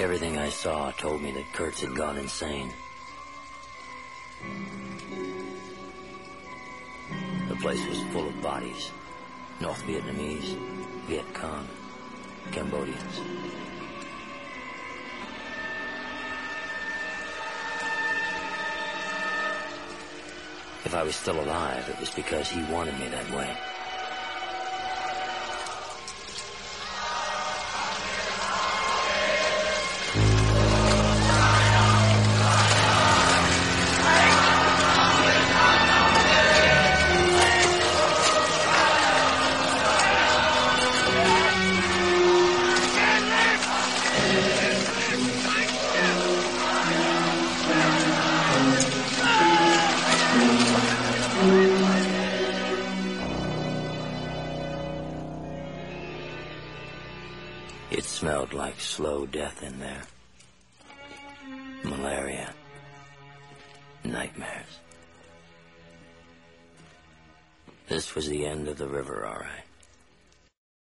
Everything I saw told me that Kurtz had gone insane. The place was full of bodies. North Vietnamese, Viet Cong, Cambodians. If I was still alive, it was because he wanted me that way. It smelled like slow death in there. Malaria. Nightmares. This was the end of the river, all right.